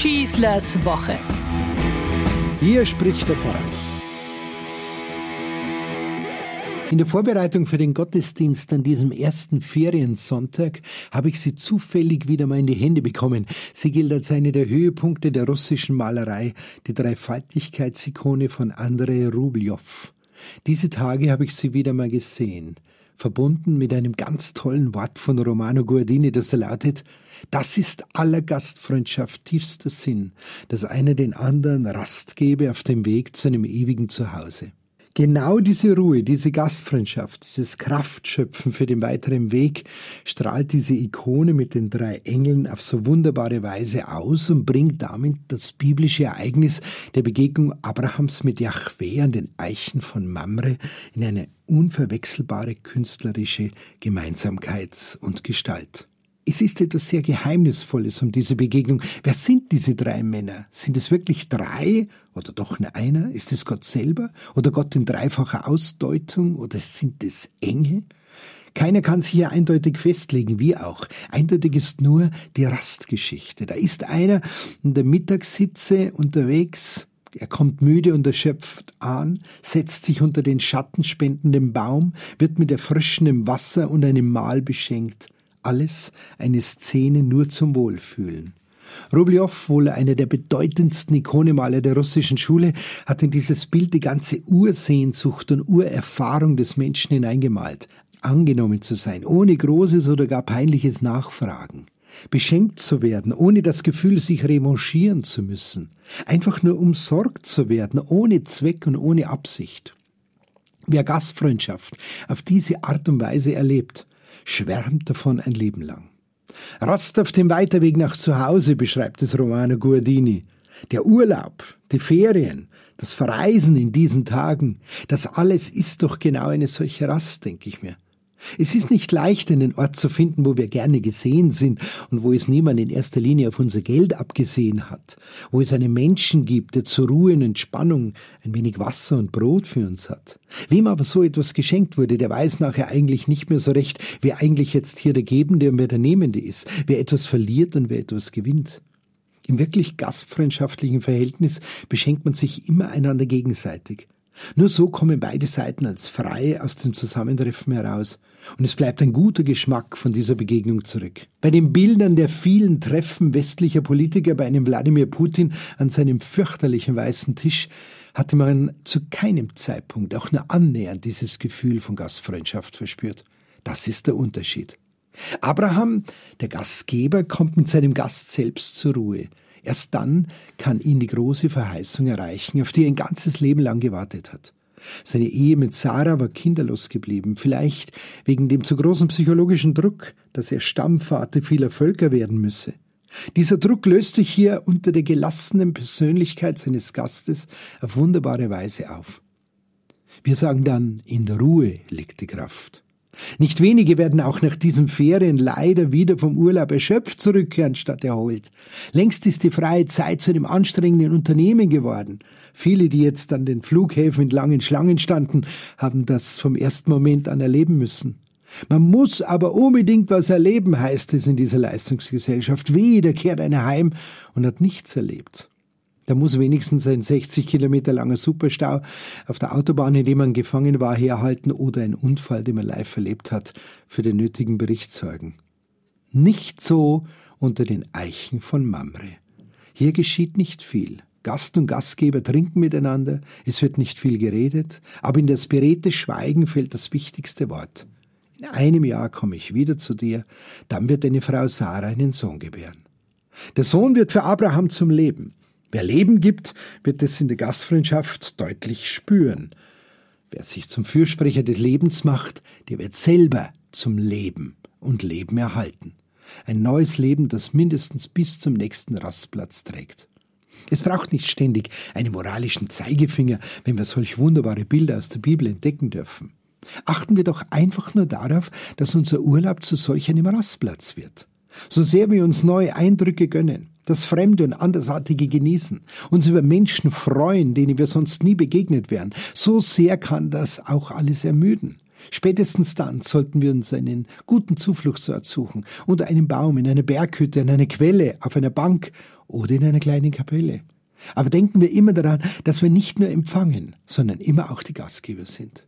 Schießlers Woche. Hier spricht der Pfarrer. In der Vorbereitung für den Gottesdienst an diesem ersten Feriensonntag habe ich sie zufällig wieder mal in die Hände bekommen. Sie gilt als eine der Höhepunkte der russischen Malerei, die Dreifaltigkeitsikone von Andrei Rublev. Diese Tage habe ich sie wieder mal gesehen, verbunden mit einem ganz tollen Wort von Romano Guardini, das da lautet, das ist aller Gastfreundschaft tiefster Sinn, dass einer den anderen Rast gebe auf dem Weg zu einem ewigen Zuhause. Genau diese Ruhe, diese Gastfreundschaft, dieses Kraftschöpfen für den weiteren Weg strahlt diese Ikone mit den drei Engeln auf so wunderbare Weise aus und bringt damit das biblische Ereignis der Begegnung Abrahams mit Yahweh an den Eichen von Mamre in eine unverwechselbare künstlerische Gemeinsamkeit und Gestalt. Es ist etwas sehr Geheimnisvolles um diese Begegnung. Wer sind diese drei Männer? Sind es wirklich drei oder doch nur einer? Ist es Gott selber oder Gott in dreifacher Ausdeutung oder sind es Engel? Keiner kann sich hier eindeutig festlegen, wie auch. Eindeutig ist nur die Rastgeschichte. Da ist einer in der Mittagssitze unterwegs, er kommt müde und erschöpft an, setzt sich unter den schattenspendenden Baum, wird mit erfrischendem Wasser und einem Mahl beschenkt alles eine Szene nur zum Wohlfühlen. Rublev, wohl einer der bedeutendsten Ikonemaler der russischen Schule, hat in dieses Bild die ganze Ursehnsucht und Urerfahrung des Menschen hineingemalt. Angenommen zu sein, ohne großes oder gar peinliches Nachfragen. Beschenkt zu werden, ohne das Gefühl, sich revanchieren zu müssen. Einfach nur umsorgt zu werden, ohne Zweck und ohne Absicht. Wer Gastfreundschaft auf diese Art und Weise erlebt, schwärmt davon ein Leben lang. Rast auf dem Weiterweg nach zu Hause, beschreibt es Romano Guardini. Der Urlaub, die Ferien, das Verreisen in diesen Tagen, das alles ist doch genau eine solche Rast, denke ich mir. Es ist nicht leicht, einen Ort zu finden, wo wir gerne gesehen sind und wo es niemand in erster Linie auf unser Geld abgesehen hat, wo es einen Menschen gibt, der zur Ruhe und Entspannung ein wenig Wasser und Brot für uns hat. Wem aber so etwas geschenkt wurde, der weiß nachher eigentlich nicht mehr so recht, wer eigentlich jetzt hier der Gebende und wer der Nehmende ist, wer etwas verliert und wer etwas gewinnt. Im wirklich gastfreundschaftlichen Verhältnis beschenkt man sich immer einander gegenseitig. Nur so kommen beide Seiten als frei aus dem Zusammentreffen heraus. Und es bleibt ein guter Geschmack von dieser Begegnung zurück. Bei den Bildern der vielen Treffen westlicher Politiker bei einem Wladimir Putin an seinem fürchterlichen weißen Tisch hatte man zu keinem Zeitpunkt auch nur annähernd dieses Gefühl von Gastfreundschaft verspürt. Das ist der Unterschied. Abraham, der Gastgeber, kommt mit seinem Gast selbst zur Ruhe. Erst dann kann ihn die große Verheißung erreichen, auf die er ein ganzes Leben lang gewartet hat. Seine Ehe mit Sarah war kinderlos geblieben, vielleicht wegen dem zu großen psychologischen Druck, dass er Stammvater vieler Völker werden müsse. Dieser Druck löst sich hier unter der gelassenen Persönlichkeit seines Gastes auf wunderbare Weise auf. Wir sagen dann, in der Ruhe liegt die Kraft. Nicht wenige werden auch nach diesen Ferien leider wieder vom Urlaub erschöpft zurückkehren statt erholt. Längst ist die freie Zeit zu einem anstrengenden Unternehmen geworden. Viele, die jetzt an den Flughäfen in langen Schlangen standen, haben das vom ersten Moment an erleben müssen. Man muss aber unbedingt was erleben, heißt es in dieser Leistungsgesellschaft. Weh, der kehrt einer heim und hat nichts erlebt. Da muss wenigstens ein 60 Kilometer langer Superstau auf der Autobahn, in dem man gefangen war, herhalten oder ein Unfall, den man live erlebt hat, für den nötigen Bericht sorgen. Nicht so unter den Eichen von Mamre. Hier geschieht nicht viel. Gast und Gastgeber trinken miteinander, es wird nicht viel geredet, aber in das beredte Schweigen fällt das wichtigste Wort. In einem Jahr komme ich wieder zu dir, dann wird deine Frau Sarah einen Sohn gebären. Der Sohn wird für Abraham zum Leben. Wer Leben gibt, wird es in der Gastfreundschaft deutlich spüren. Wer sich zum Fürsprecher des Lebens macht, der wird selber zum Leben und Leben erhalten. Ein neues Leben, das mindestens bis zum nächsten Rastplatz trägt. Es braucht nicht ständig einen moralischen Zeigefinger, wenn wir solch wunderbare Bilder aus der Bibel entdecken dürfen. Achten wir doch einfach nur darauf, dass unser Urlaub zu solch einem Rastplatz wird. So sehr wir uns neue Eindrücke gönnen, das Fremde und Andersartige genießen, uns über Menschen freuen, denen wir sonst nie begegnet wären, so sehr kann das auch alles ermüden. Spätestens dann sollten wir uns einen guten Zufluchtsort suchen, unter einem Baum, in einer Berghütte, an einer Quelle, auf einer Bank oder in einer kleinen Kapelle. Aber denken wir immer daran, dass wir nicht nur empfangen, sondern immer auch die Gastgeber sind.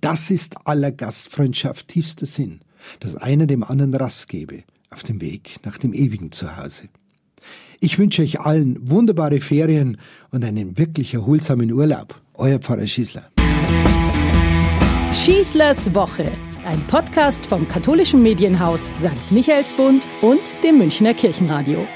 Das ist aller Gastfreundschaft tiefster Sinn, dass einer dem anderen Rast gebe auf dem Weg nach dem ewigen Zuhause. Ich wünsche euch allen wunderbare Ferien und einen wirklich erholsamen Urlaub. Euer Pfarrer Schießler. Schießlers Woche, ein Podcast vom katholischen Medienhaus St. Michaelsbund und dem Münchner Kirchenradio.